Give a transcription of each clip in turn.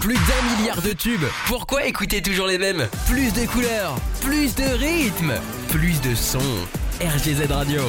Plus d'un milliard de tubes. Pourquoi écouter toujours les mêmes? Plus de couleurs, plus de rythmes, plus de sons. RGZ Radio.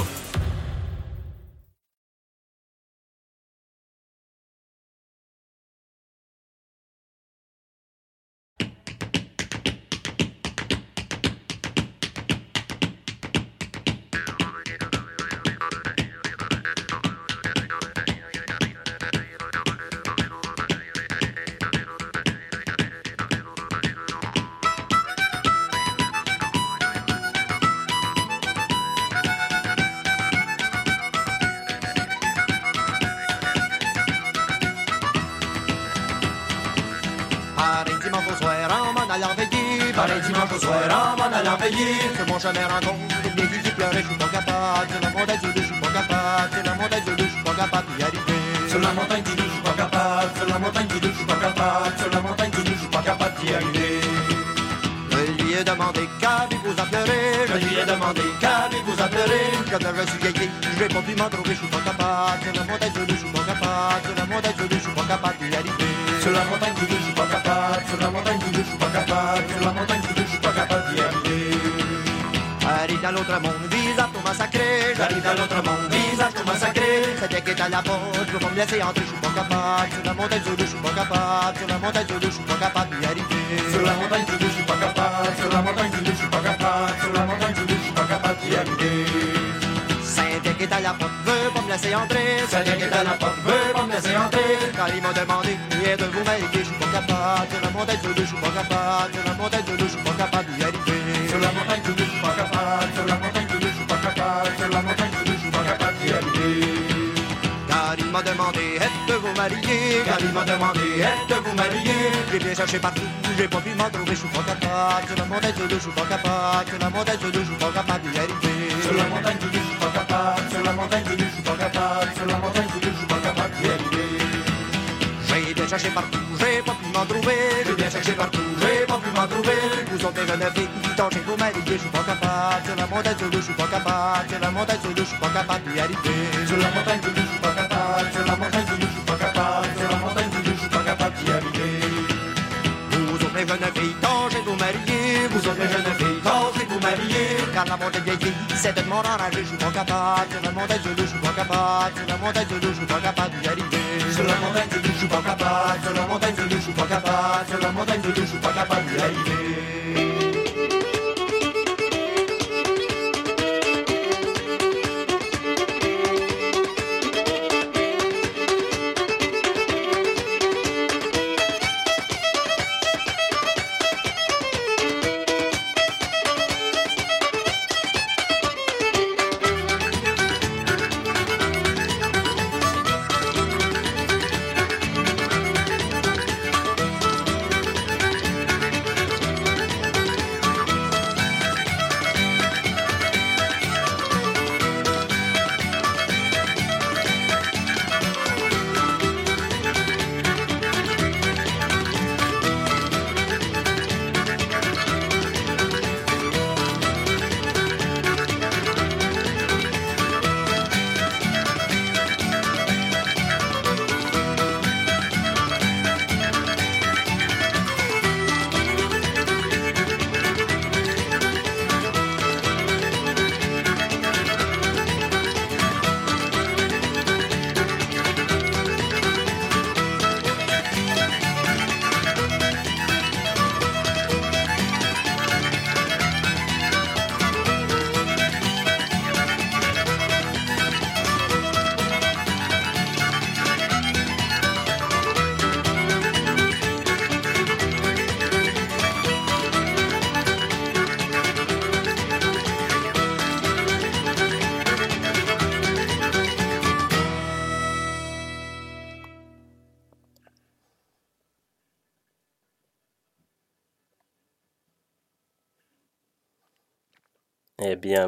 À pleurer Je lui ai demandé qu'avez-vous pleurer Quand je suis vieilli, j'ai pas pu m'en trouver, je suis pas capable Sur la montagne du je suis pas capable Sur la montagne du je suis pas capable d'y arriver Sur la montagne du je suis pas capable Sur la montagne du je suis pas capable Sur la montagne du je suis pas capable d'y arriver Arrive dans l'autre monde, vise à tout massacrer J'arrive dans l'autre monde, vise à tout massacrer C'était qui est à la porte, je veux me laisser entrer, je suis pas capable Sur la montagne du je suis pas capable Sur la montagne du je suis pas capable d'y arriver Sur la montagne du je suis pas capable la porte, veut pas me laisser entrer. Saint-Dieu qui est à la porte, veut pas me laisser entrer. Quand il m'a demandé, et de vous m'aider, je suis pas capable. Sur la montagne du je suis pas capable. Sur la montagne du je suis pas capable d'y arriver Sur la montagne du je suis pas capable. Sur la montagne du je suis pas capable. Sur la montagne du je suis pas capable d'y arriver Car il m'a demandé, êtes-vous marié Car il m'a demandé, êtes-vous marié J'ai bien cherché partout, j'ai pas pu m'en trouver, je suis pas capable. Sur la montagne du je suis pas capable. Sur la montagne du je suis pas capable d'y arriver Sur la montagne du je capable Sur la montagne du je suis pas capable Sur la montagne du je suis pas capable d'y arriver. J'ai bien cherché partout, j'ai pas pu m'en trouver J'ai bien cherché partout, j'ai pas pu m'en trouver. Vous autres jeunes filles, tâchez vous marier, je suis pas capable Sur la montagne du je suis pas capable Sur la montagne du je suis pas capable d'y arriver. Sur la montagne du je suis pas capable Sur la montagne du je suis pas capable Sur la montagne du je suis pas capable d'y arriver. Vous autres les jeunes filles, tâchez vous marier Vous autres les jeunes Montagne vieille c'est de mon enragé, je pas capable du je suis pas capable Sur la montagne du je suis pas capable Sur la montagne du je pas capable Sur la montagne du je pas capable Sur la montagne du je pas capable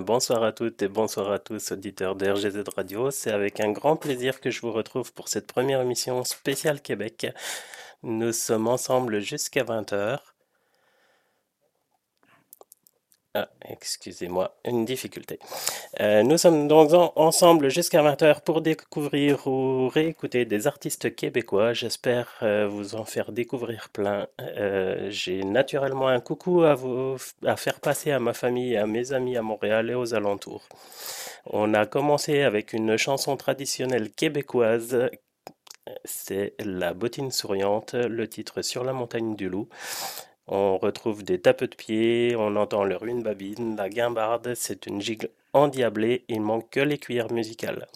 bonsoir à toutes et bonsoir à tous, auditeurs de RGZ Radio. C'est avec un grand plaisir que je vous retrouve pour cette première émission spéciale Québec. Nous sommes ensemble jusqu'à 20h. Ah, excusez-moi, une difficulté. Euh, nous sommes donc ensemble jusqu'à 20h pour découvrir ou réécouter des artistes québécois. J'espère euh, vous en faire découvrir plein. Euh, j'ai naturellement un coucou à vous à faire passer à ma famille, à mes amis à Montréal et aux alentours. On a commencé avec une chanson traditionnelle québécoise c'est La bottine souriante, le titre Sur la montagne du loup. On retrouve des tapes de pied, on entend le ruine babine, la guimbarde, c'est une gigle endiablée, il manque que les cuillères musicales.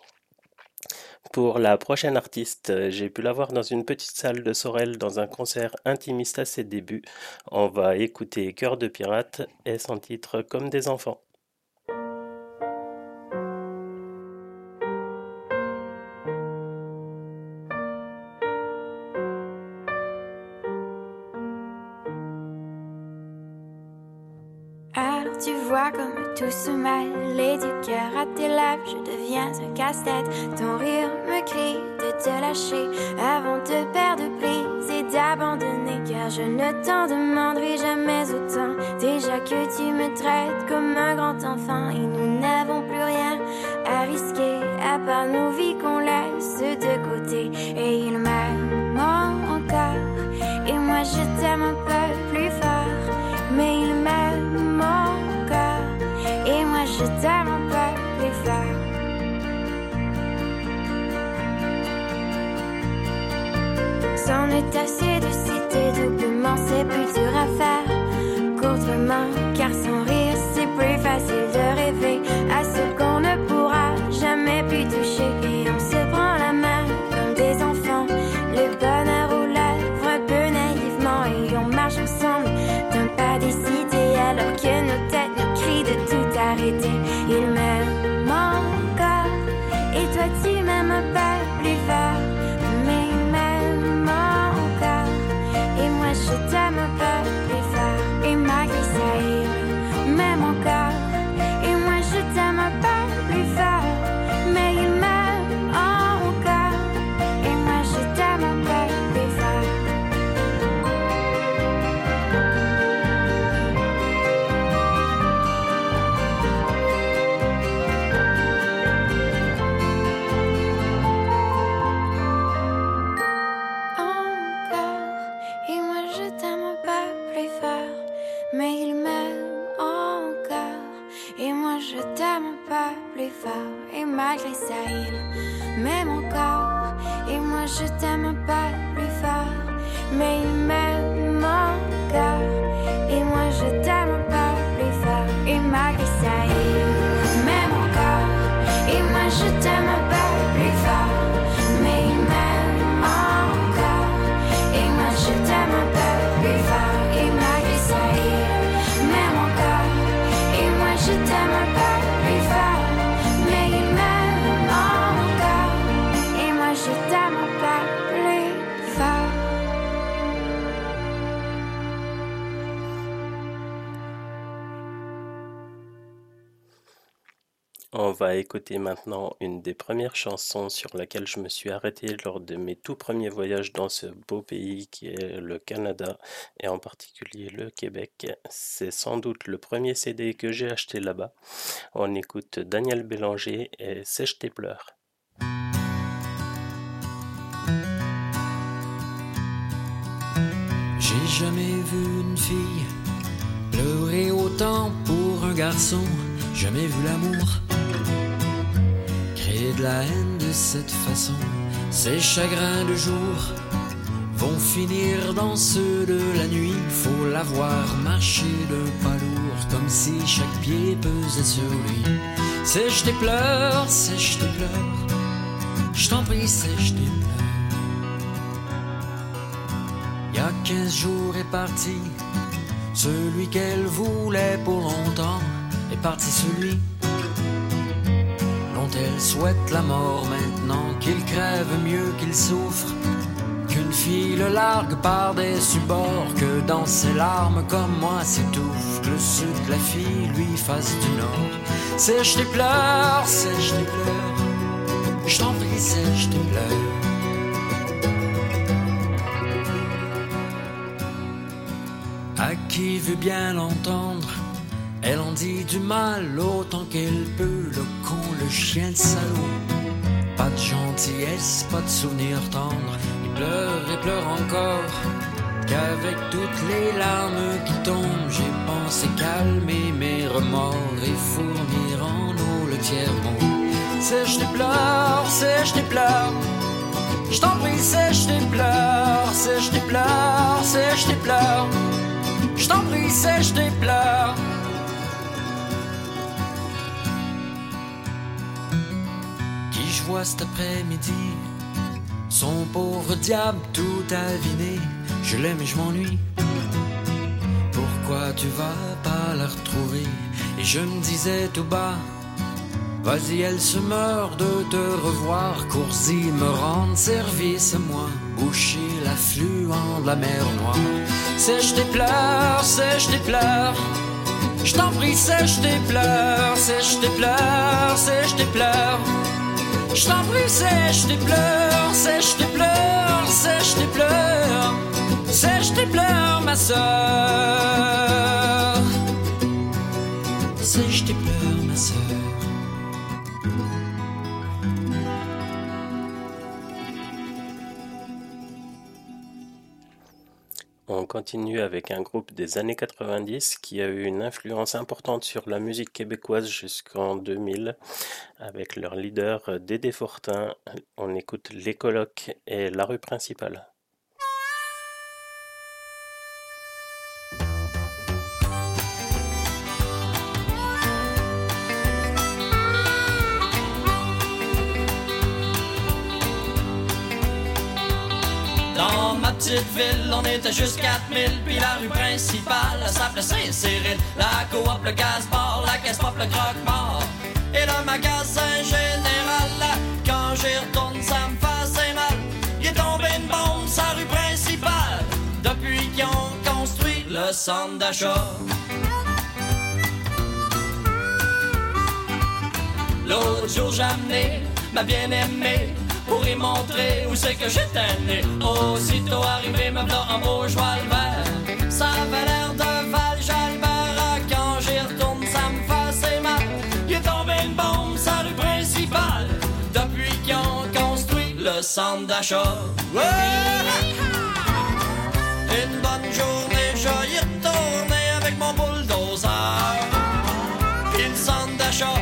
Pour la prochaine artiste, j'ai pu la voir dans une petite salle de Sorel dans un concert intimiste à ses débuts. On va écouter Cœur de pirate et son titre Comme des enfants. Du cœur à tes lèvres, je deviens un casse-tête. Ton rire me crie de te lâcher avant de perdre prise et d'abandonner. Car je ne t'en demanderai jamais autant. Déjà que tu me traites comme un grand enfant et nous n'avons plus rien à risquer à part nos vies qu'on laisse de côté. Et il m'aime encore et moi je t'aime un C'en est assez de citer doublement, c'est plus dur à faire. Courtement, car sans rire, c'est plus facile de rêver à ce qu'on ne pourra jamais plus toucher. Et on se prend la main comme des enfants, le bonheur lèvres un peu naïvement. Et on marche ensemble d'un pas décidé alors que nos têtes nous crient de tout arrêter. Va écouter maintenant une des premières chansons sur laquelle je me suis arrêté lors de mes tout premiers voyages dans ce beau pays qui est le Canada et en particulier le Québec. C'est sans doute le premier CD que j'ai acheté là-bas. On écoute Daniel Bélanger et Sèche tes pleurs. J'ai jamais vu une fille pleurer autant pour un garçon, jamais vu l'amour créer de la haine de cette façon. Ces chagrins de jour vont finir dans ceux de la nuit. Faut la voir marcher d'un pas lourd, comme si chaque pied pesait sur lui. Sèche tes pleurs, sèche tes pleurs, je t'en prie, sèche tes pleurs. Il y a quinze jours est parti, celui qu'elle voulait pour longtemps est parti celui elle souhaite la mort maintenant, qu'il crève mieux qu'il souffre, qu'une fille le largue par des subords, que dans ses larmes comme moi s'étouffe, que le sud de la fille lui fasse du nord. Sèche tes pleurs, sèche tes pleurs, je t'en prie, sèche tes pleurs. À qui veut bien l'entendre, Elle en dit du mal autant qu'elle peut, le le chien de salaud. Pas de gentillesse, pas de souvenir tendre. Il pleure et pleure encore. Qu'avec toutes les larmes qui tombent, j'ai pensé calmer mes remords et fournir en eau le tiers-monde. Sèche tes pleurs, sèche tes pleurs. Je t'en prie, sèche tes pleurs, sèche tes pleurs, sèche tes pleurs. Je t'en prie, sèche tes pleurs. Cet après-midi, son pauvre diable tout aviné. Je l'aime et je m'ennuie. Pourquoi tu vas pas la retrouver? Et je me disais tout bas. Vas-y, elle se meurt de te revoir. Cours-y, me rendre service à moi. Boucher l'affluent de la mer Noire. Sèche tes pleurs, sèche tes pleurs. Je t'en prie, sèche tes pleurs, sèche tes pleurs, sèche tes pleurs. Je t'en prie, sèche tes pleurs, sèche tes pleurs, sèche tes pleurs. Sèche tes pleurs, ma soeur. Sèche tes pleurs, ma soeur. On continue avec un groupe des années 90 qui a eu une influence importante sur la musique québécoise jusqu'en 2000 avec leur leader Dédé Fortin. On écoute Les Colocs et La rue principale. Ville, on était juste 4000 Puis la rue principale, elle s'appelait Saint-Cyril. La coop, le gaz-bar, la caisse pop, le croque-mort. Et le magasin général Quand j'y retourne, ça me fait mal. Il est tombé une bombe sa rue principale Depuis qu'ils ont construit le centre d'achat. L'autre jour j'ai amené ma bien-aimée y montrer où c'est que j'étais né. Aussitôt arrivé, me voilà en beau joie le vert. Ça avait l'air de Val Jalbert. Quand j'y retourne, ça me fait mal. Il est tombé une bombe sa rue principale. Depuis qu'ils ont construit le centre d'achat. Ouais! Une bonne journée, je y retourner avec mon bulldozer. Puis le centre d'achat,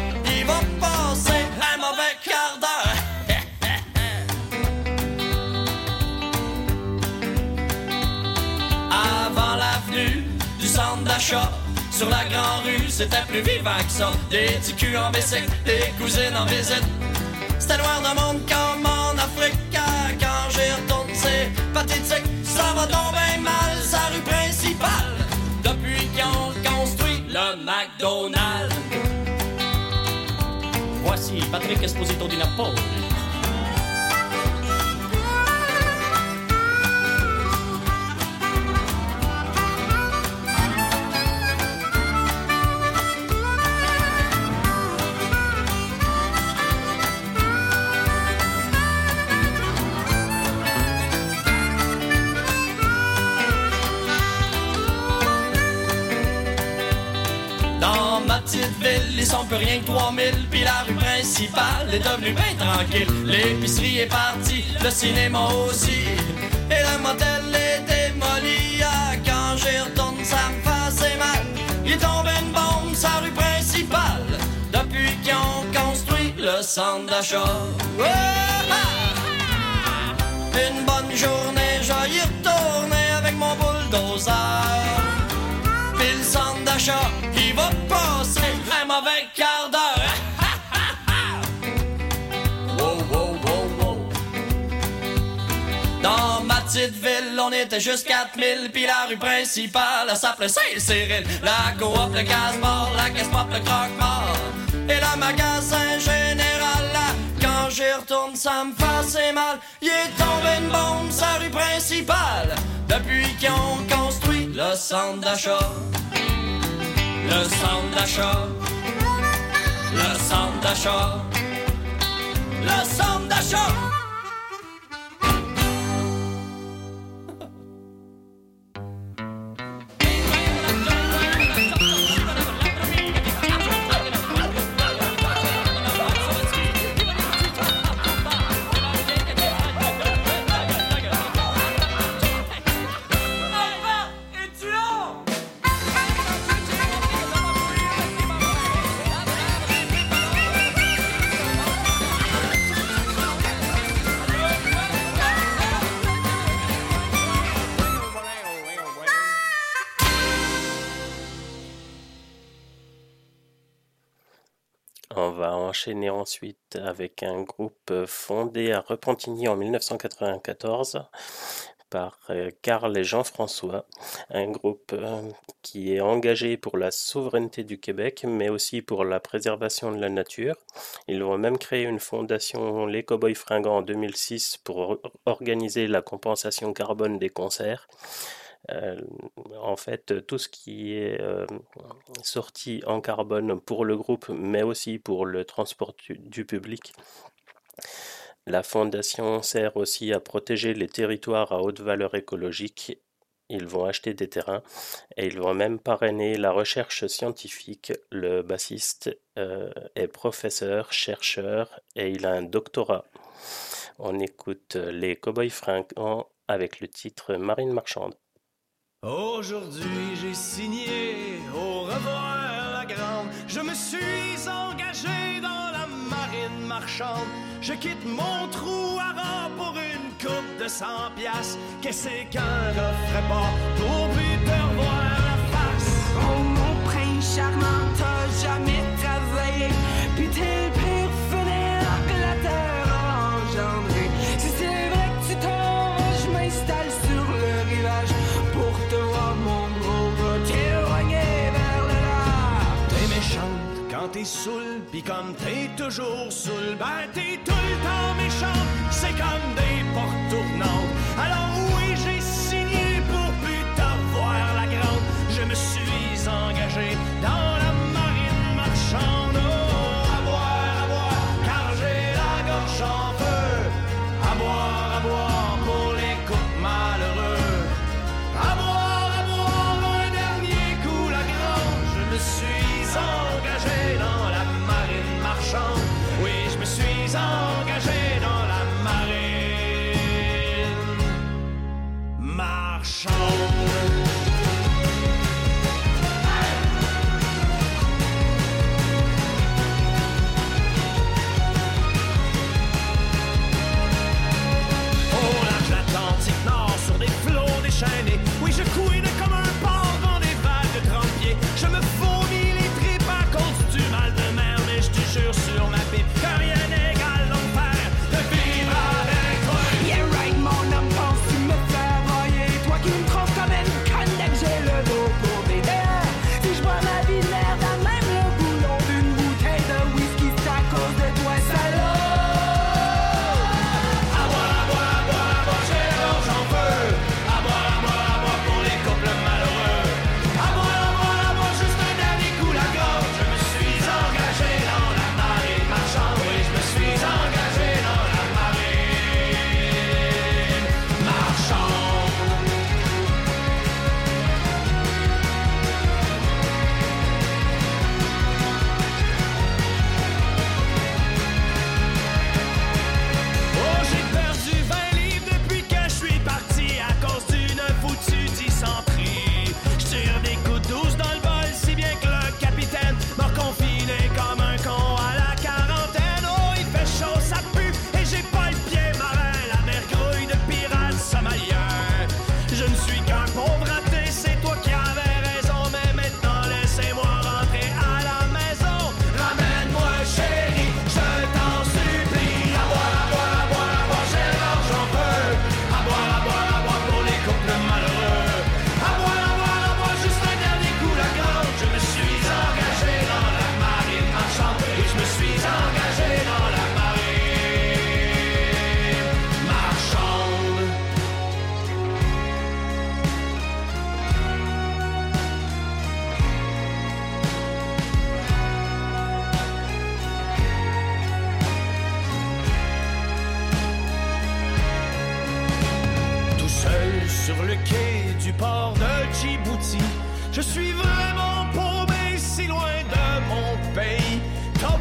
sur la grande rue, c'était plus vivant que ça. Des petits en bicycle, des cousines en visite. C'était noir de monde comme en Afrique. Quand j'y retourne, c'est pathétique. Ça va tomber mal, sa rue principale. Depuis qu'ils ont construit le McDonald's. Voici Patrick Esposito di Napoli. Petite ville, ils sont plus rien que 3000 Puis la rue principale est devenue bien tranquille. L'épicerie est partie, le cinéma aussi. Et le motel est démoli. Ah, Quand j'y retourne, ça me fait assez mal. Il est tombé une bombe sa rue principale. Depuis qu'ils ont construit le centre d'achat. Ouais! Une bonne journée, je y retourner avec mon bulldozer. Puis le centre d'achat, il va on était juste 4000 Puis la rue principale, elle s'appelait Saint-Cyril La coop, le gaz-bar, la caisse pop, le croque-mort. Et le magasin général là Quand j'y retourne, ça me fait mal. Il est tombé une bombe sa rue principale Depuis qu'ils ont construit le centre d'achat. Le centre d'achat, le centre d'achat, le centre d'achat. Enchaîné ensuite avec un groupe fondé à Repentigny en 1994 par euh, Karl et Jean-François, un groupe euh, qui est engagé pour la souveraineté du Québec, mais aussi pour la préservation de la nature. Ils vont même créer une fondation Les Cowboys Fringants en 2006 pour organiser la compensation carbone des concerts. Euh, en fait, tout ce qui est sorti en carbone pour le groupe, mais aussi pour le transport du public, la fondation sert aussi à protéger les territoires à haute valeur écologique. Ils vont acheter des terrains et ils vont même parrainer la recherche scientifique. Le bassiste euh, est professeur, chercheur et il a un doctorat. On écoute les Cowboys Fringants avec le titre Marine Marchande. Aujourd'hui j'ai signé au revoir la grande. Je me suis engagé dans la marine marchande. Je quitte mon trou à pour une coupe de 100 piastres. Qu'est-ce qu'un ferait pas pour plus te revoir la face? Oh mon prince charmant, t'as jamais travaillé. Puis t'es t'es saoul, pis comme t'es toujours saoul, ben t'es tout le temps méchante. C'est comme des portes tournantes. Alors oui, j'ai signé pour plus t'avoir la grande. Je me suis engagé dans Je suis vraiment paumé si loin de mon pays.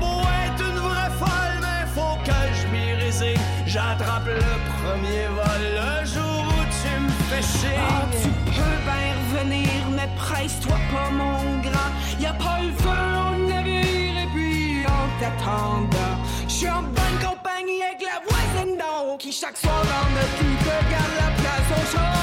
Beau être une vraie folle, mais faut que je m'y résigne. J'attrape le premier vol le jour où tu me fais chier. Ah, tu peux bien revenir, mais presse-toi pas, mon grand? Y a pas le feu au navire, et puis en t'attendant, je suis en bonne compagnie avec la voisine d'en haut qui chaque soir dans notre lit te garde la place au chaud.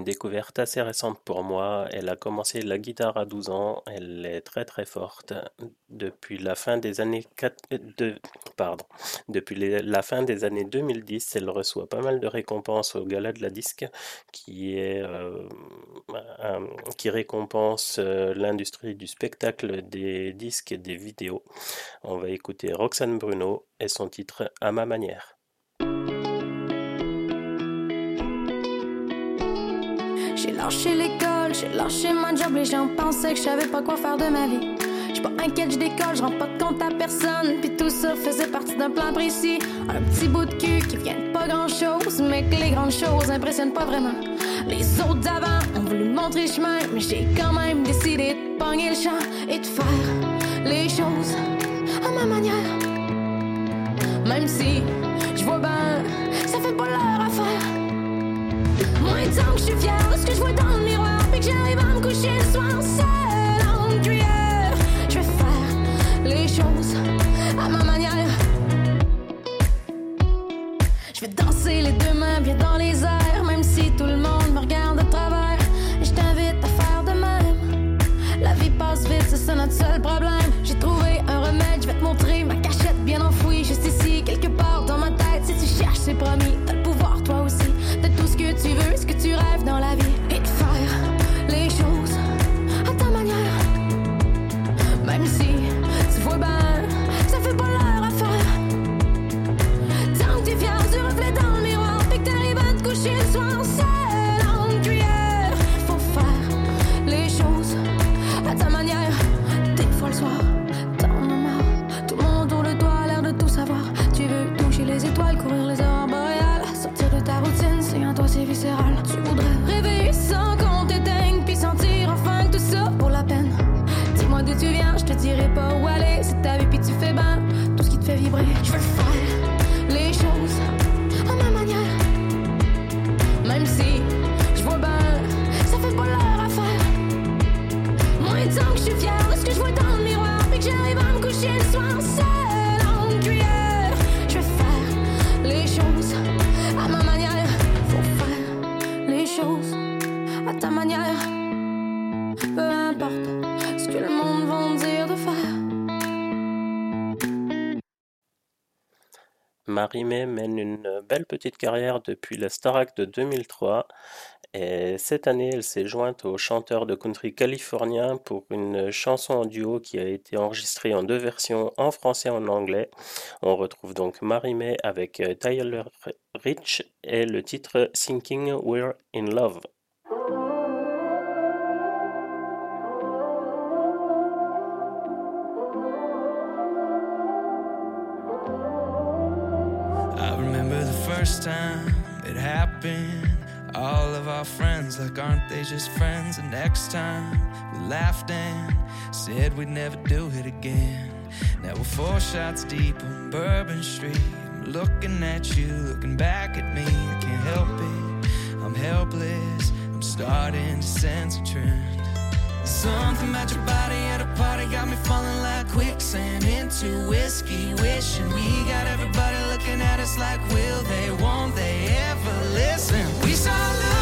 Découverte assez récente pour moi. Elle a commencé la guitare à 12 ans. Elle est très très forte. Depuis la fin des années pardon, depuis la fin des années 2010, elle reçoit pas mal de récompenses au Gala de la Disque, qui est euh, récompense euh, l'industrie du spectacle, des disques et des vidéos. On va écouter Roxane Bruno et son titre À ma manière. J'ai lâché l'école, j'ai lâché mon job, les gens pensaient que je pas quoi faire de ma vie. J'suis pas inquiète, j'décolle, j'rends pas de compte à personne. Puis tout ça faisait partie d'un plan précis. Un petit bout de cul qui vient de pas grand chose, mais que les grandes choses impressionnent pas vraiment. Les autres d'avant ont voulu montrer chemin, mais j'ai quand même décidé de pogner le champ et de faire les choses à ma manière. Même si je vois ben, ça fait pas leur affaire. Moins de temps que je suis fière de ce que je vois dans le miroir, puis que j'arrive à me coucher le soir seul en. Je vais faire les choses Marie-Mé mène une belle petite carrière depuis la Starac de 2003 et cette année elle s'est jointe au chanteur de country californien pour une chanson en duo qui a été enregistrée en deux versions en français et en anglais. On retrouve donc Marie-Mé avec euh, Tyler Rich et le titre Thinking We're in Love. First time it happened. All of our friends, like, aren't they just friends? And next time we laughed and said we'd never do it again. Now we're four shots deep on Bourbon Street. I'm looking at you, looking back at me. I can't help it. I'm helpless. I'm starting to sense a trend. Something about your body at a party got me falling like quicksand into whiskey. Wishing we got everybody looking at us like, will they, won't they ever listen? We start looking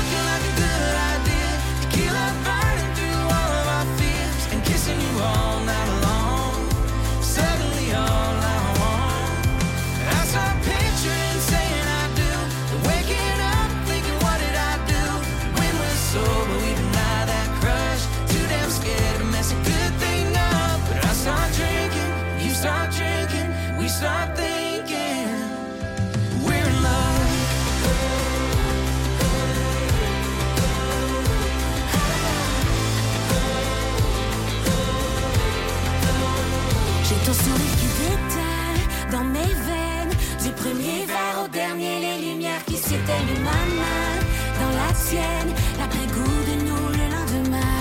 dans mes veines. Du premier verre au dernier, les lumières qui s'éteignent ma main dans la tienne. L'après-goût de nous le lendemain.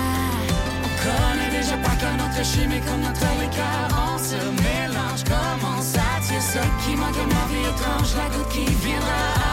On connaît déjà pas que notre chimie comme notre écart. On se mélange, commence à dire ce qui manque à ma vie étrange. La goutte qui viendra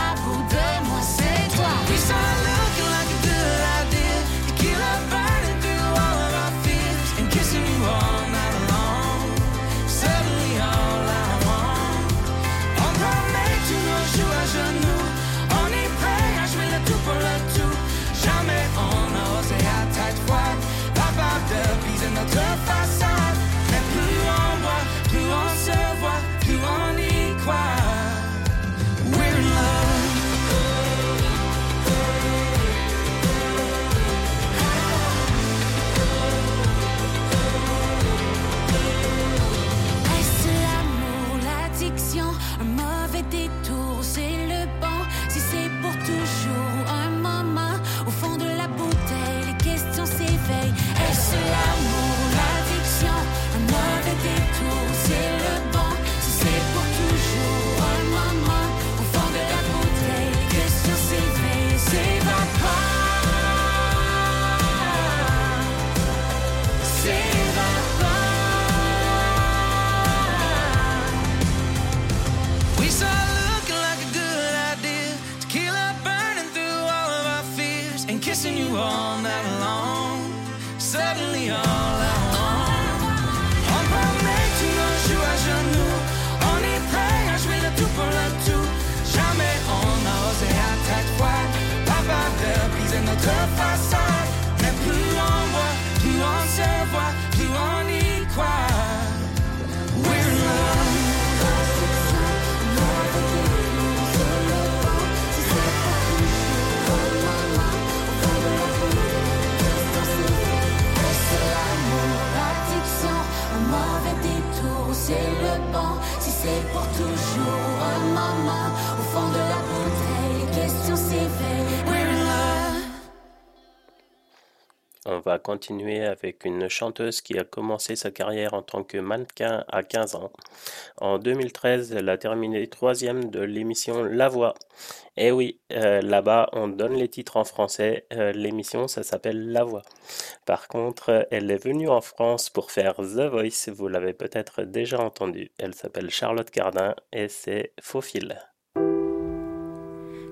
va continuer avec une chanteuse qui a commencé sa carrière en tant que mannequin à 15 ans. En 2013, elle a terminé troisième de l'émission La Voix. Et oui, euh, là-bas, on donne les titres en français. Euh, l'émission, ça s'appelle La Voix. Par contre, elle est venue en France pour faire The Voice. Vous l'avez peut-être déjà entendu. Elle s'appelle Charlotte Cardin et c'est Faux Fil.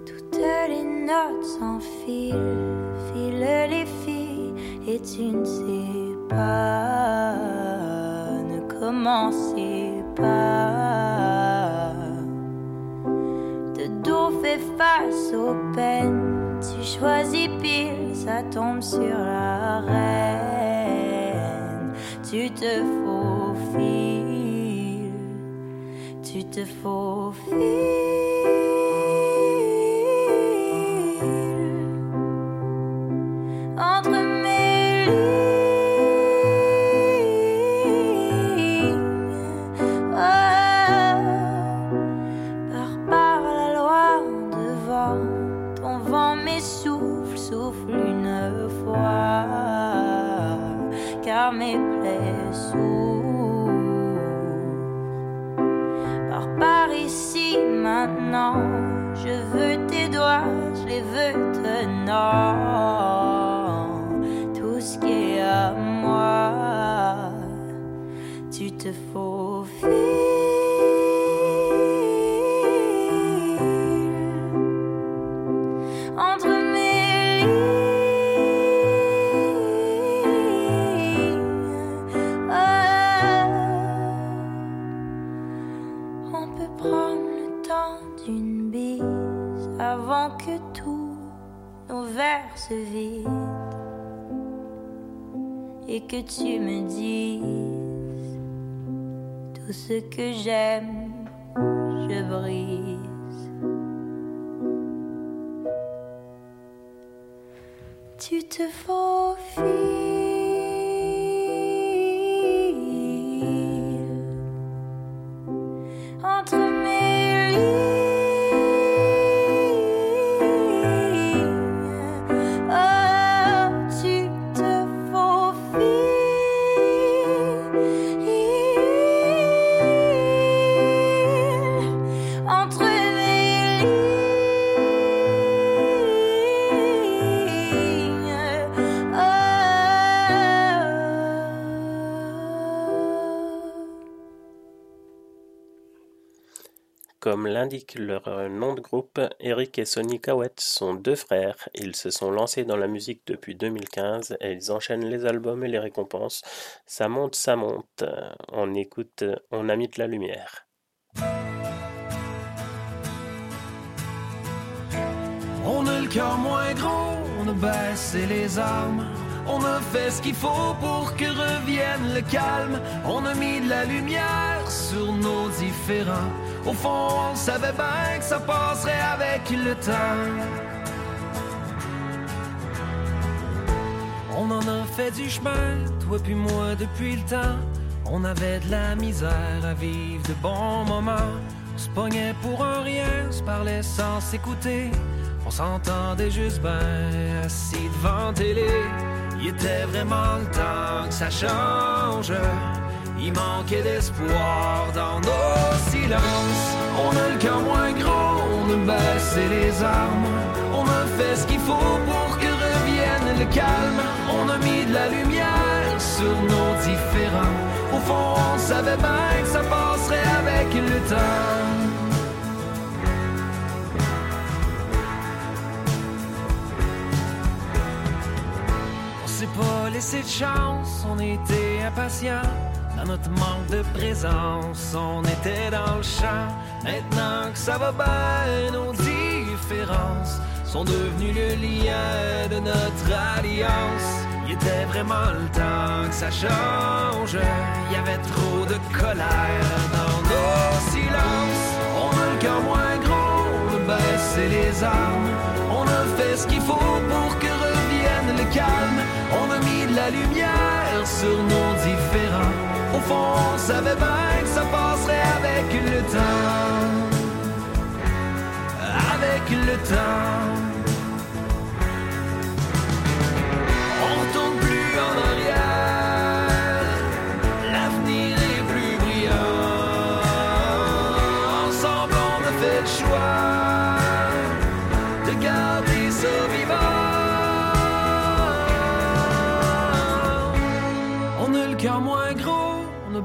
Toutes les notes s'enfilent, filent les filles, et tu ne sais pas, ne commencez pas. De dos fait face aux peines, tu choisis pile, ça tombe sur la reine. Tu te faufiles, tu te faufiles je veux tes doigts, je les veux tenant. Et que tu me dises tout ce que j'aime, je brise. Tu te faufiles Comme l'indique leur euh, nom de groupe, Eric et Sonny Cowett sont deux frères. Ils se sont lancés dans la musique depuis 2015 et ils enchaînent les albums et les récompenses. Ça monte, ça monte. On écoute On a mis de la lumière. On a le cœur moins gros, on a baissé les armes. On a fait ce qu'il faut pour que revienne le calme. On a mis de la lumière sur nos différends. Au fond, on savait bien que ça passerait avec le temps. On en a fait du chemin, toi puis moi depuis le temps. On avait de la misère à vivre de bons moments. On se pognait pour un rien, se parlait sans s'écouter. On s'entendait juste ben assis devant télé. Il était vraiment le temps que ça change. Il manquait d'espoir dans nos silences. On a le cœur moins gros, on a baissé les armes. On a fait ce qu'il faut pour que revienne le calme. On a mis de la lumière sur nos différends. Au fond, on savait bien que ça passerait avec le temps. On s'est pas laissé de chance, on était impatients. Dans notre manque de présence, on était dans le champ. Maintenant que ça va bien, nos différences sont devenues le lien de notre alliance. Il était vraiment le temps que ça change. Il y avait trop de colère dans nos silences. On a le cœur moins gros, on a baissé les armes. On a fait ce qu'il faut pour que revienne le calme. On a mis de la lumière sur nos différends. Au fond, on savait bien que ça passerait avec le temps. Avec le temps.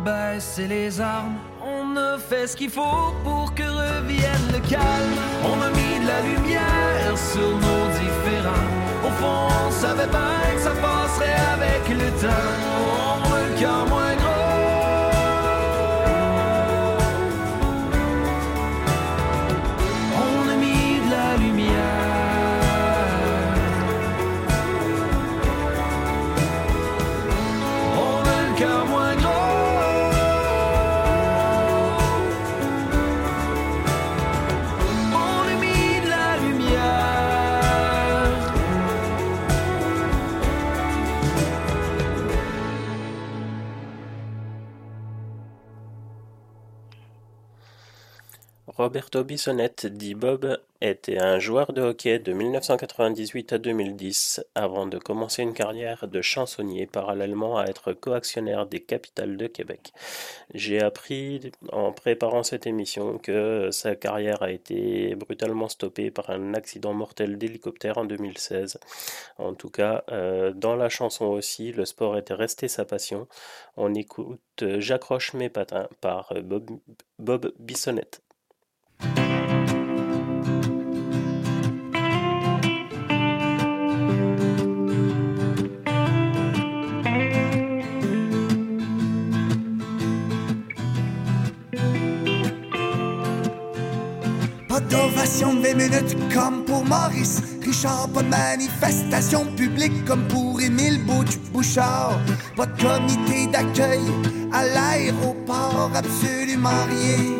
Baissé les armes. On a fait ce qu'il faut pour que revienne le calme. On a mis de la lumière sur nos différends. Au fond, on savait bien que ça passerait avec le temps. On le moins gros. Roberto Bissonnette, dit Bob, était un joueur de hockey de 1998 à 2010 avant de commencer une carrière de chansonnier parallèlement à être coactionnaire des capitales de Québec. J'ai appris en préparant cette émission que sa carrière a été brutalement stoppée par un accident mortel d'hélicoptère en 2016. En tout cas, euh, dans la chanson aussi, le sport était resté sa passion. On écoute J'accroche mes patins par Bob, Bob Bissonnette. Pas d'ovation de 20 minutes comme pour Maurice Richard, pas de manifestation publique comme pour Émile Bouch Bouchard. Pas de comité d'accueil à l'aéroport, absolument rien.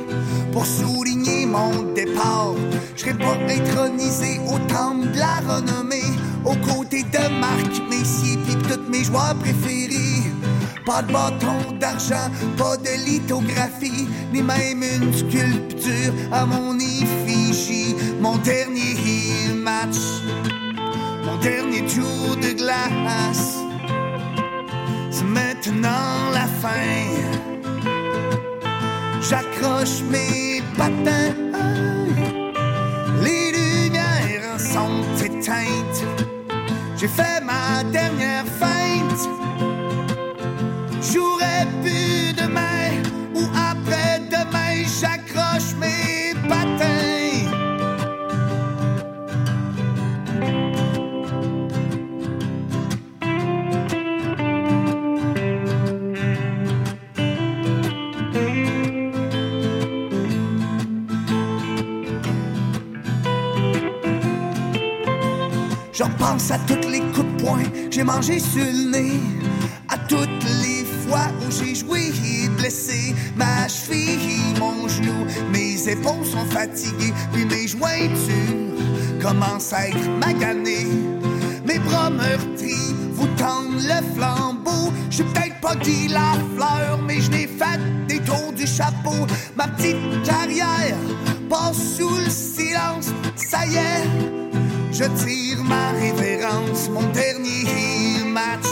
Pour souligner mon départ, je serais pas intronisé au temple de la renommée, aux côtés de Marc Messier pis toutes mes joueurs préférés. Pas de bâton d'argent, pas de lithographie, ni même une sculpture à mon Mon dernier match, mon dernier tour de glace, c'est maintenant la fin. J'accroche mes patins, les lumières sont éteintes. J'ai fait ma dernière feinte. J'aurais pu demain ou après-demain, J'en pense à toutes les coups de poing que j'ai mangé sur le nez, à toutes les fois où j'ai joué blessé ma cheville, mon genou, mes épaules sont fatiguées, puis mes jointures commencent à être maganées. Mes bras meurtris vous tendent le flambeau. Je peut-être pas Guy Lafleur, mais je n'ai fait des tours du chapeau. Ma petite carrière passe sous le silence. Ça y est, je tire ma révérence. Mon dernier match,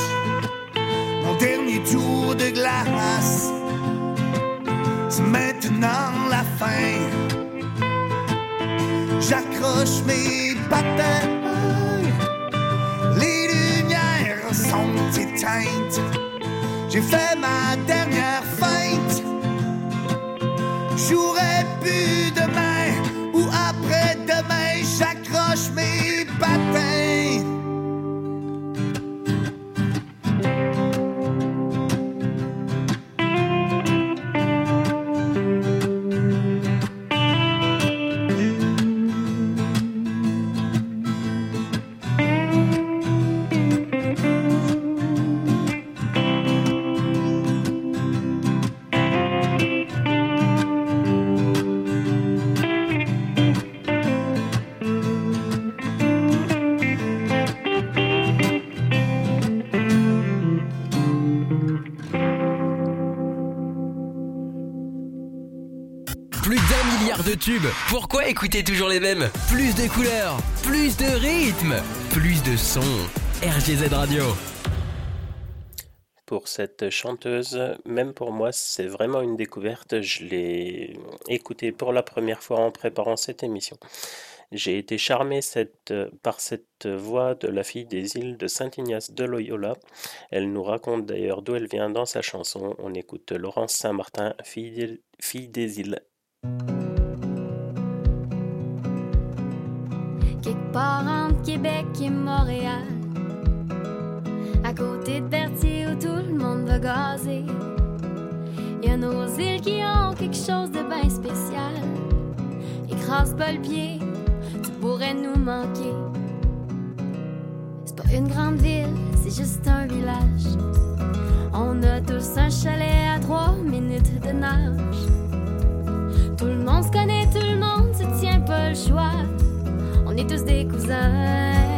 mon dernier tour de glace. C'est maintenant la fin. J'accroche mes patins. Les lumières sont éteintes. J'ai fait ma dernière feinte. J'aurais pu demain Pourquoi écouter toujours les mêmes? Plus de couleurs, plus de rythme, plus de sons. RGZ Radio. Pour cette chanteuse, même pour moi, c'est vraiment une découverte. Je l'ai écoutée pour la première fois en préparant cette émission. J'ai été charmé par cette voix de la fille des îles de Saint-Ignace de Loyola. Elle nous raconte d'ailleurs d'où elle vient dans sa chanson. On écoute Laurence Saint-Martin, fille des îles. Et Montréal, à côté de Berthier où tout le monde va gazer. Y a nos îles qui ont quelque chose de bien spécial. Écrase pas le pied, tu pourrais nous manquer. C'est pas une grande ville, c'est juste un village. On a tous un chalet à trois minutes de nage. Tout le monde se connaît, tout le monde se tient pas le choix. On est tous des cousins.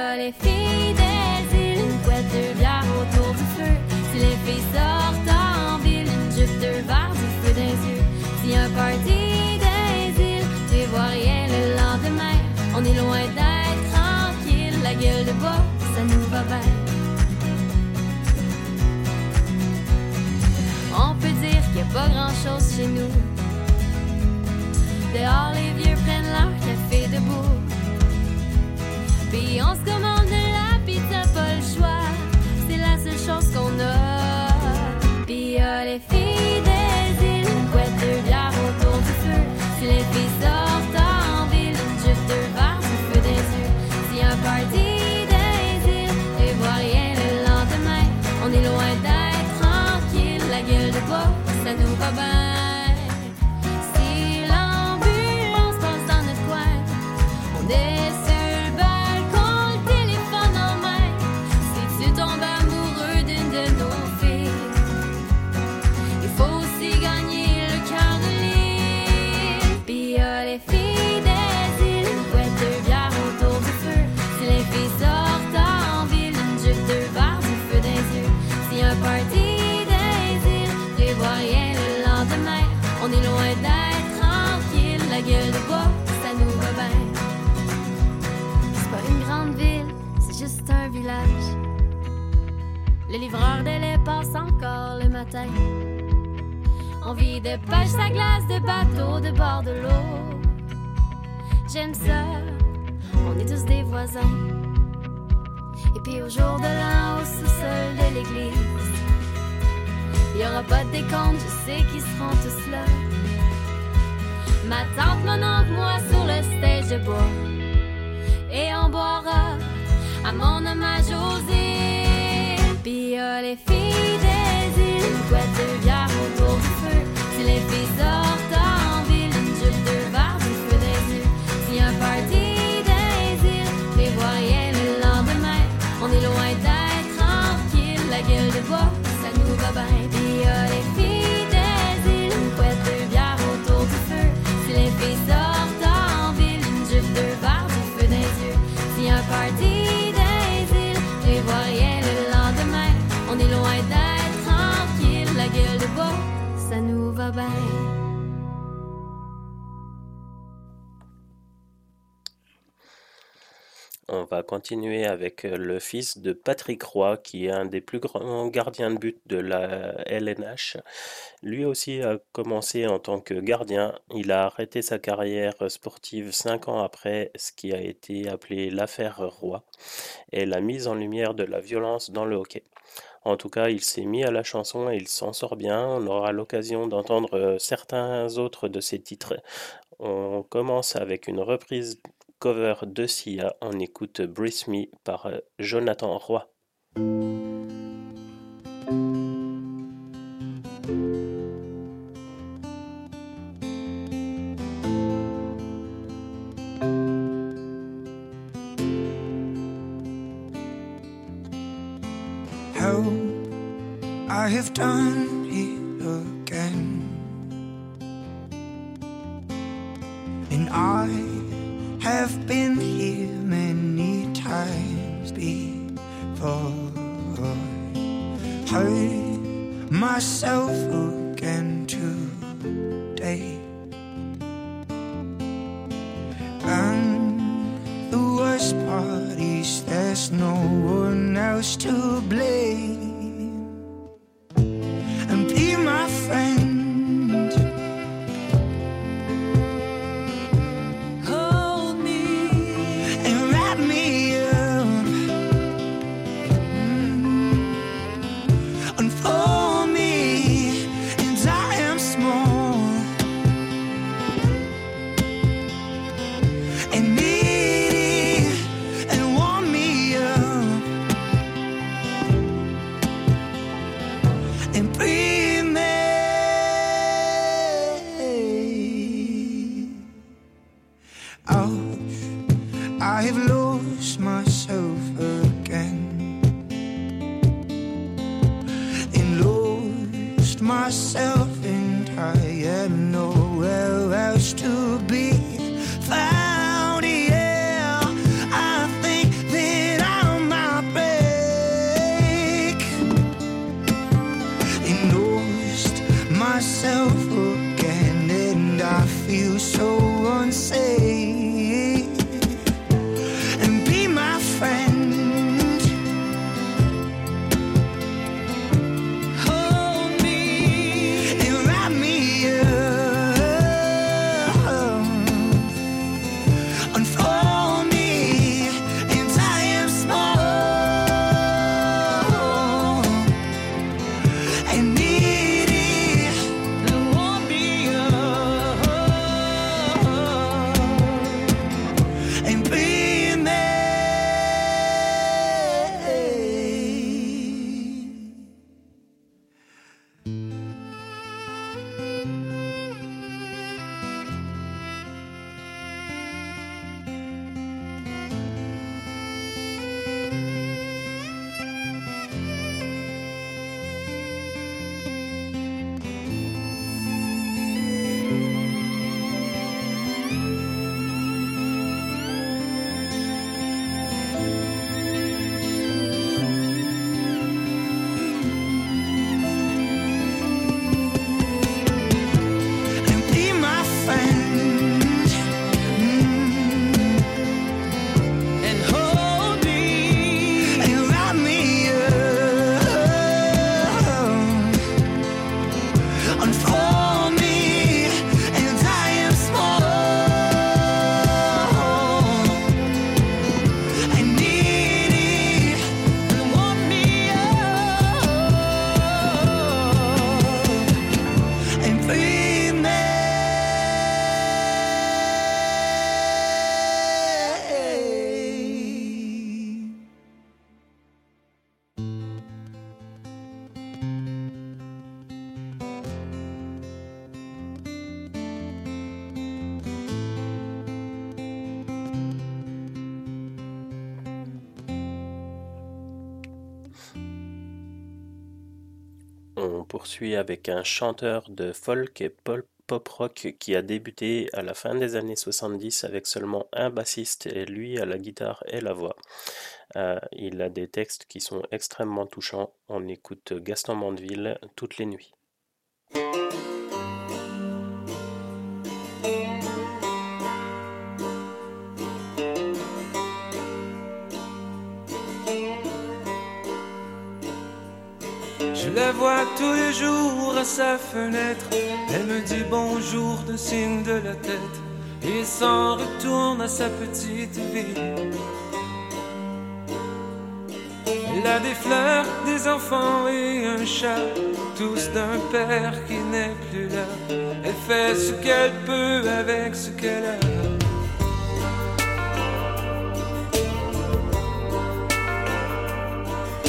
Les filles des îles, une couette, deux bières autour du feu. Si les filles sortent en ville, une jupe, verres, du feu des yeux. Si un party des îles, tu vois rien le lendemain. On est loin d'être tranquille, la gueule de bois, ça nous va bien. On peut dire qu'il n'y a pas grand chose chez nous. Dehors, les vieux prennent leur café debout. On se commande de la pizza, pas choix. C'est la seule chose qu'on a. Puis les filles Le livreur de lait passe encore le matin. On vit de pêche à glace, de bateaux, de bord de l'eau. J'aime ça, on est tous des voisins. Et puis au jour de l'an, au sous-sol de l'église, il y aura pas de décompte, je sais qu'ils seront tous là. Ma tante, mon oncle, moi sur le stage de bois. Et on boira à mon hommage aux a les filles des îles, couette, deux bières autour du feu. Si les filles sortent On va continuer avec euh, le fils de Patrick Roy, qui est un des plus grands gardiens de but de la LNH. Lui aussi a commencé en tant que gardien. Il a arrêté sa carrière sportive cinq ans après ce qui a été appelé l'affaire Roy et la mise en lumière de la violence dans le hockey. En tout cas, il s'est mis à la chanson et il s'en sort bien. On aura l'occasion d'entendre euh, certains autres de ses titres. On commence avec une reprise cover de Sia. On écoute Breathe Me par euh, Jonathan Roy. Poursuit avec un chanteur de folk et pop rock qui a débuté à la fin des années 70 avec seulement un bassiste et lui à la guitare et la voix. Euh, il a des textes qui sont extrêmement touchants. On écoute Gaston Mandeville toutes les nuits. La vois tous les jours à sa fenêtre. Elle me dit bonjour de signe de la tête et s'en retourne à sa petite vie. Elle a des fleurs, des enfants et un chat, tous d'un père qui n'est plus là. Elle fait ce qu'elle peut avec ce qu'elle a.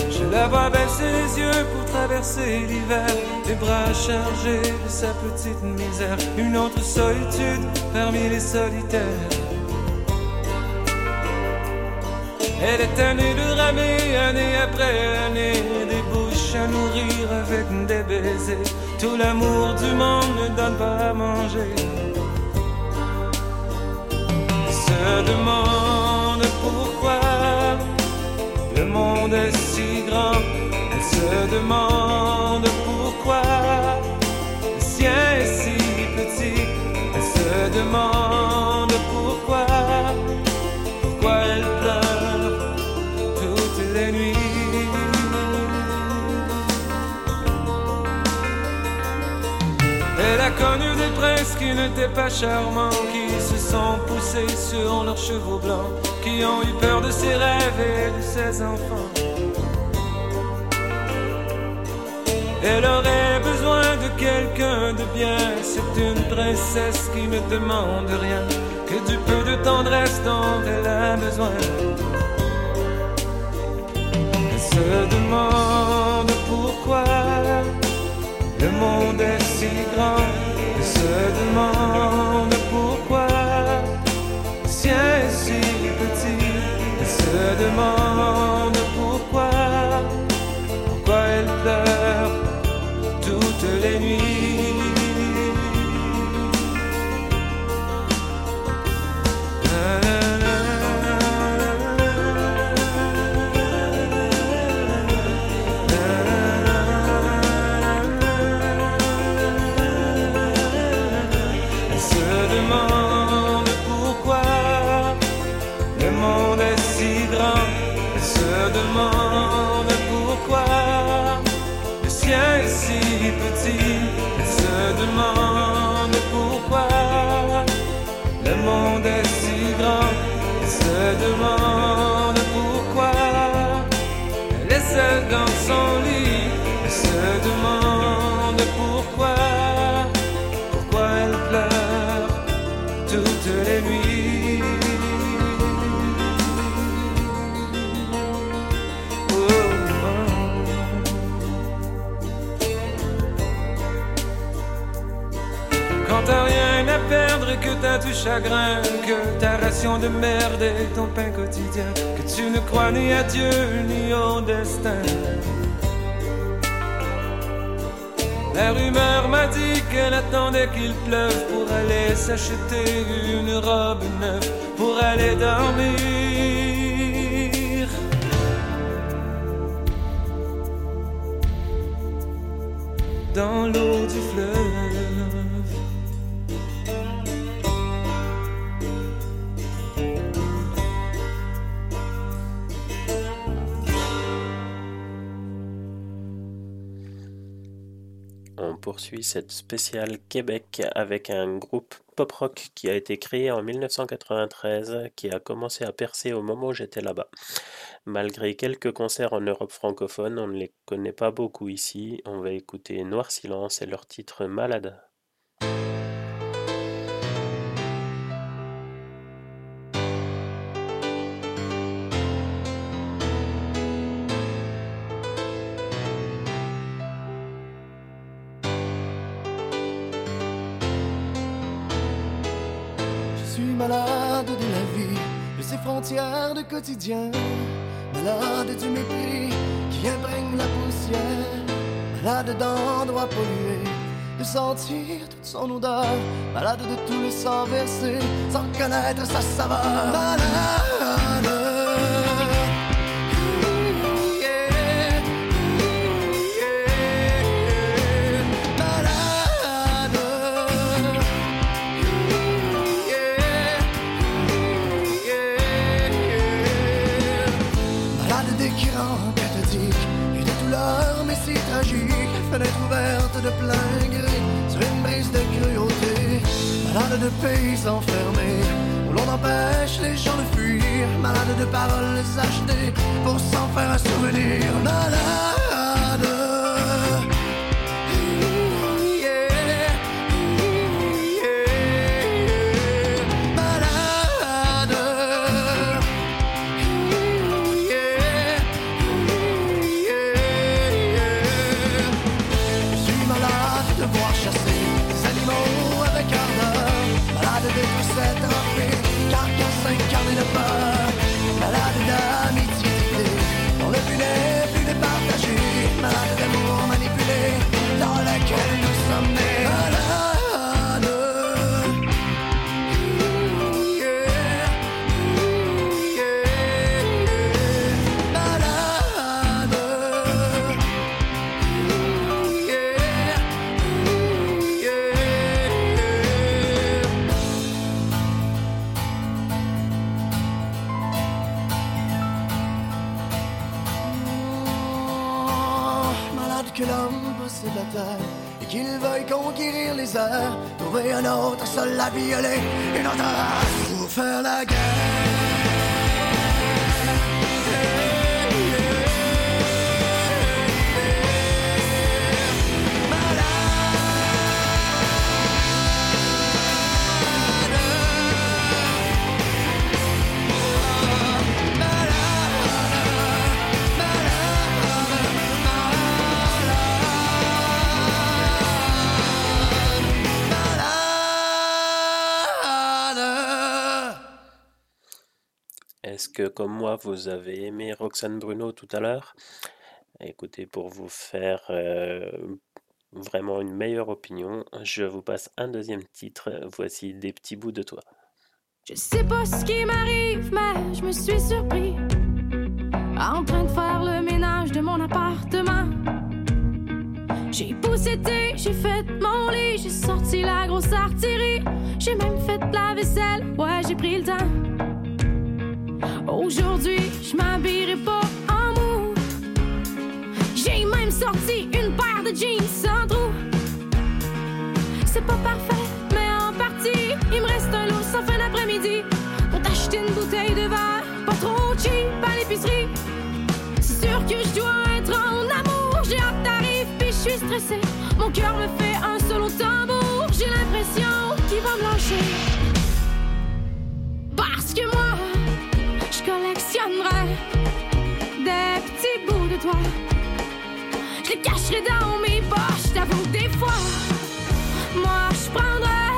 Je la vois baisser les yeux pour traverser l'hiver, les bras chargés de sa petite misère, une autre solitude parmi les solitaires. Elle est tannée de ramer année après année, des bouches à nourrir avec des baisers. Tout l'amour du monde ne donne pas à manger. Se demande pourquoi le monde est si grand se demande pourquoi le sien est si petit. Elle se demande pourquoi, pourquoi elle pleure toutes les nuits. Elle a connu des princes qui n'étaient pas charmants, qui se sont poussés sur leurs chevaux blancs, qui ont eu peur de ses rêves et de ses enfants. Elle aurait besoin de quelqu'un de bien, c'est une princesse qui ne demande rien, que du peu de tendresse dont elle a besoin. Elle se demande pourquoi le monde est si grand. Elle se demande chagrin, que ta ration de merde est ton pain quotidien, que tu ne crois ni à Dieu ni au destin. La rumeur m'a dit qu'elle attendait qu'il pleuve pour aller s'acheter une robe neuve, pour aller dormir. Dans l'eau du fleuve. Poursuit cette spéciale Québec avec un groupe pop-rock qui a été créé en 1993, qui a commencé à percer au moment où j'étais là-bas. Malgré quelques concerts en Europe francophone, on ne les connaît pas beaucoup ici. On va écouter Noir Silence et leur titre Malade. Malade du mépris qui imprègne la poussière. Malade d'endroits pollués, de sentir toute son odeur. Malade de tout le sang versé sans connaître sa saveur. Malade. Fenêtre ouverte de plein gré sur une brise de cruauté. Malade de pays enfermés où l'on empêche les gens de fuir. Malade de paroles achetées pour s'en faire un souvenir. Malade. Vous avez aimé Roxane Bruno tout à l'heure Écoutez, pour vous faire euh, vraiment une meilleure opinion, je vous passe un deuxième titre. Voici Des petits bouts de toi. Je sais pas ce qui m'arrive, mais je me suis surpris. En train de faire le ménage de mon appartement. J'ai poussé thé, j'ai fait mon lit, j'ai sorti la grosse artillerie. J'ai même fait la vaisselle, ouais, j'ai pris le temps. Aujourd'hui, je m'habillerai pas en mou. J'ai même sorti une paire de jeans sans trou. C'est pas parfait, mais en partie, il me reste un lot sans fin d'après-midi pour t'acheter une bouteille de verre, pas trop cheap à l'épicerie. C'est sûr que je dois être en amour. J'ai hâte t'arrives, puis je suis stressée. Mon cœur me fait un solo tambour. J'ai l'impression qu'il va me lâcher. Parce que moi, collectionnerai des petits bouts de toi. Je les cacherai dans mes poches, t'avoue des fois. Moi, je prendrai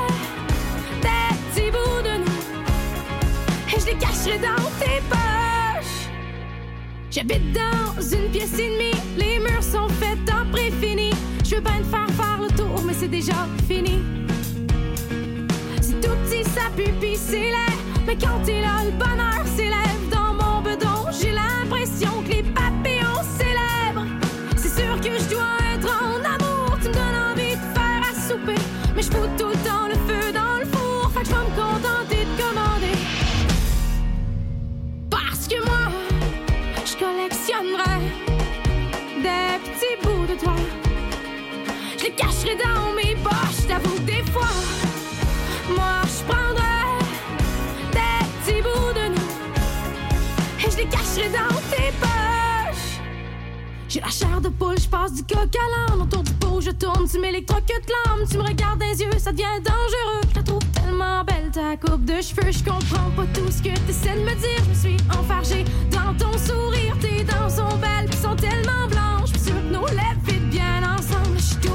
des petits bouts de nous et je les cacherai dans tes poches. J'habite dans une pièce et demie, les murs sont faits en préfini. Je veux bien te faire faire le tour, mais c'est déjà fini. C'est tout petit, ça c'est laid. Mais quand t'es là, le bonheur s'élève J'ai l'impression que les papillons célèbrent. C'est sûr que je dois être en amour. Tu me donnes envie de faire à souper. Mais je fous tout le temps le feu dans le four. Fait que je vais me contenter de commander. Parce que moi, je collectionnerai des petits bouts de toi. Je les cacherai dans mes poches, t'avoue des cacherai dans tes poches. J'ai la chair de poule, je passe du coq à l'âne. Autour du pot, je tourne, tu m'électrocutes l'âme. Tu me regardes les yeux, ça devient dangereux. Je la trouve tellement belle, ta coupe de cheveux. Je comprends pas tout ce que t'essaies de me dire. Je me suis enfargée dans ton sourire. Tes dents sont belles, puis sont tellement blanches. Je suis sûre que nos lèvres bien ensemble. Je suis tout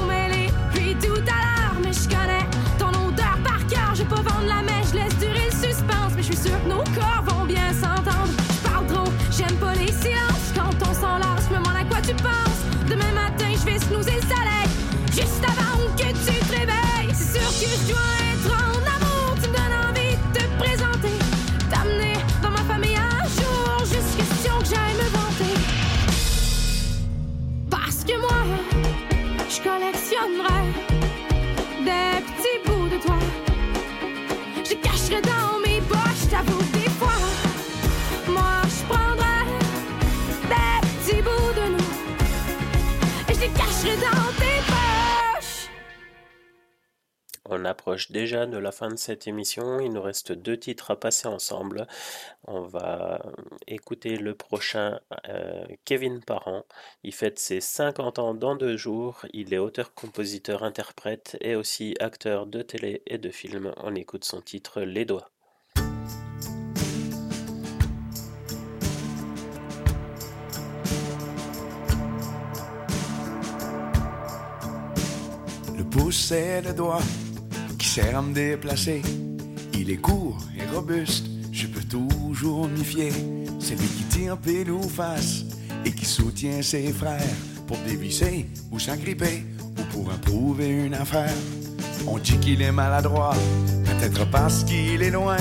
Dans approche déjà de la fin de cette émission. Il nous reste deux titres à passer ensemble. On va écouter le prochain, euh, Kevin Parent. Il fête ses 50 ans dans deux jours. Il est auteur, compositeur, interprète et aussi acteur de télé et de film. On écoute son titre Les Doigts. C'est le doigt sert à me déplacer. Il est court et robuste, je peux toujours m'y fier. C'est lui qui tire pile ou face et qui soutient ses frères pour dévisser ou s'agripper ou pour approuver une affaire. On dit qu'il est maladroit, peut-être parce qu'il est loin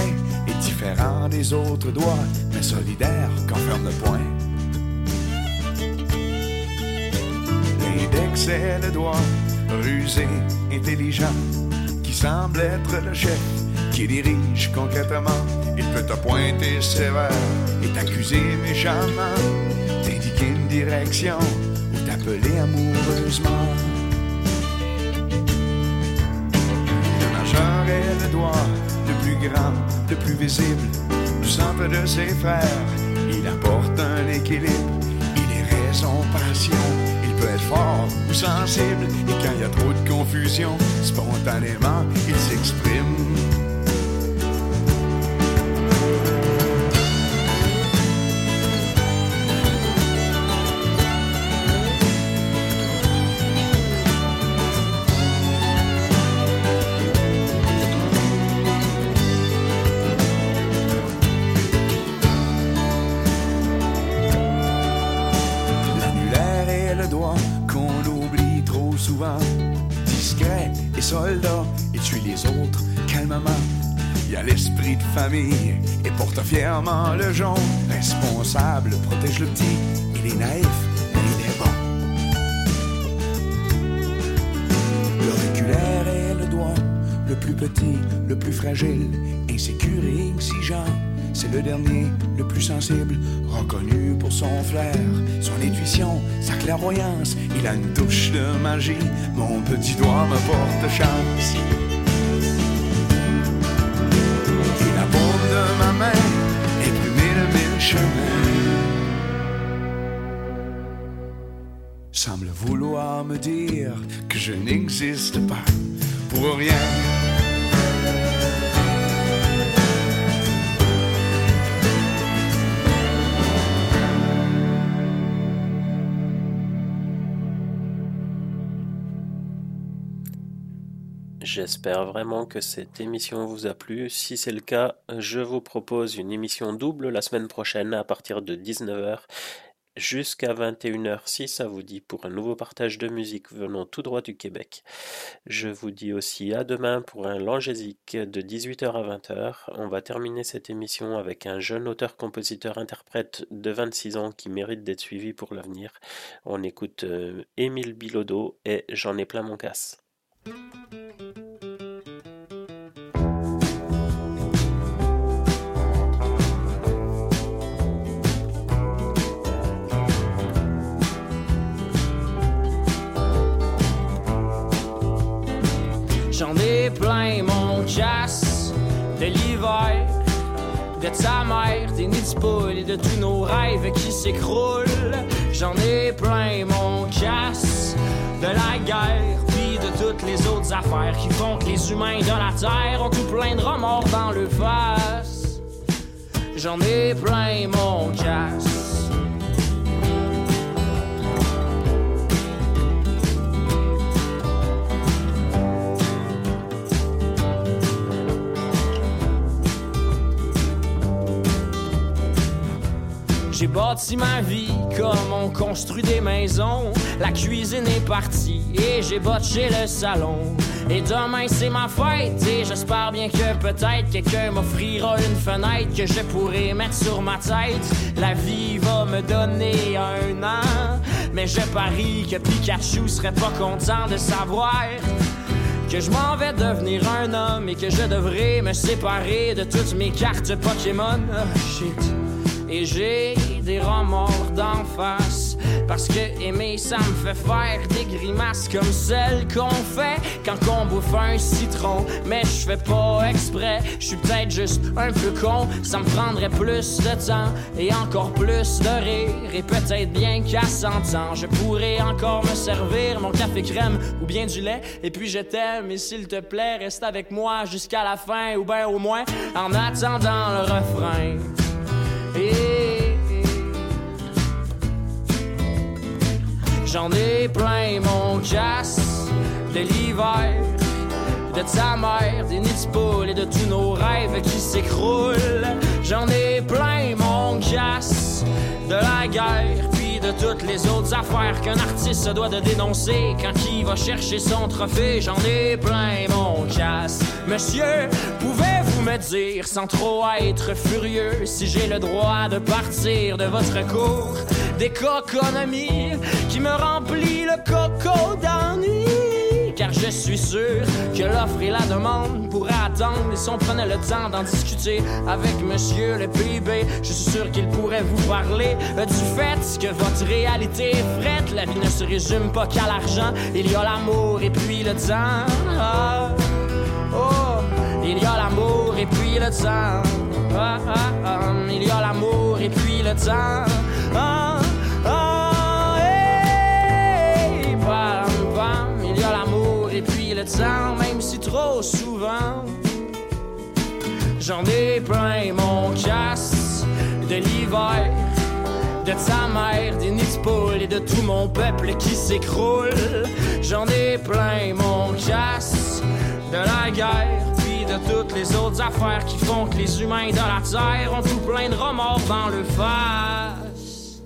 et différent des autres doigts, mais solidaire quand ferme le poing. L'index c'est le doigt, rusé, intelligent, qui semble être le chef, qui dirige concrètement. Il peut te pointer sévère et t'accuser méchamment, t'indiquer une direction ou s'envoler amoureusement. Le majeur est le doigt le plus grand, le plus visible, du centre de ses frères. Il apporte un équilibre, il est raison, passion. Peut être fort ou sensible, et quand il y a trop de confusion, spontanément, il s'exprime. Fièrement le jaune. Responsable, protège le petit, il est naïf, mais il est bon. L'auriculaire est le doigt, le plus petit, le plus fragile, insécure exigeant. C'est le dernier, le plus sensible, reconnu pour son flair, son intuition, sa clairvoyance. Il a une touche de magie, mon petit doigt me porte chance. Semble vouloir me dire que je n'existe pas pour rien. J'espère vraiment que cette émission vous a plu. Si c'est le cas, je vous propose une émission double la semaine prochaine à partir de 19h jusqu'à 21h si ça vous dit pour un nouveau partage de musique venant tout droit du Québec. Je vous dis aussi à demain pour un Langésique de 18h à 20h. On va terminer cette émission avec un jeune auteur-compositeur-interprète de 26 ans qui mérite d'être suivi pour l'avenir. On écoute euh, Émile Bilodeau et J'en ai plein mon casse. Ai plein mon casse de l'hiver, de sa mère, des nids de poules et de tous nos rêves qui s'écroulent. J'en ai plein mon casse de la guerre, puis de toutes les autres affaires qui font que les humains de la terre ont tout plein de remords dans le face. J'en ai plein mon casse. J'ai bâti ma vie comme on construit des maisons. La cuisine est partie et j'ai botché le salon. Et demain c'est ma fête et j'espère bien que peut-être quelqu'un m'offrira une fenêtre que je pourrai mettre sur ma tête. La vie va me donner un an, mais je parie que Pikachu serait pas content de savoir que je m'en vais devenir un homme et que je devrais me séparer de toutes mes cartes Pokémon. Ah, shit. Et j'ai des remords d'en face. Parce que aimer ça me fait faire des grimaces Comme celles qu'on fait quand on bouffe un citron. Mais je fais pas exprès, je suis peut-être juste un peu con. Ça me prendrait plus de temps et encore plus de rire. Et peut-être bien qu'à 100 ans Je pourrais encore me servir mon café crème ou bien du lait. Et puis je t'aime et s'il te plaît reste avec moi jusqu'à la fin Ou bien au moins en attendant le refrain. Et J'en ai plein mon casse de l'hiver, de ta mère, des nids de poules et de tous nos rêves qui s'écroulent. J'en ai plein mon casse de la guerre, puis de toutes les autres affaires qu'un artiste doit de dénoncer quand il va chercher son trophée. J'en ai plein mon casse. Monsieur, pouvez-vous dire sans trop être furieux si j'ai le droit de partir de votre cours d'économie qui me remplit le coco d'ennui? Car je suis sûr que l'offre et la demande pourraient attendre. Et si on prenait le temps d'en discuter avec monsieur le PIB, je suis sûr qu'il pourrait vous parler du fait que votre réalité est frette. La vie ne se résume pas qu'à l'argent, il y a l'amour et puis le temps. Ah, oh, il y a l'amour et puis le temps. Ah, ah, ah, il y a l'amour et puis le temps. Il y a l'amour et puis le temps, même si trop souvent j'en ai plein mon casse de l'hiver. De ta mère, des nids et de tout mon peuple qui s'écroule. J'en ai plein mon casse de la guerre, de toutes les autres affaires qui font que les humains de la terre ont tout plein de remords dans le face.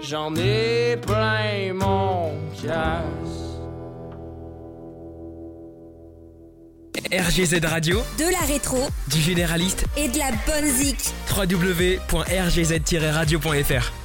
J'en ai plein mon casse. RGZ Radio, De la rétro du généraliste, et de la bonne zik. www.rgz-radio.fr.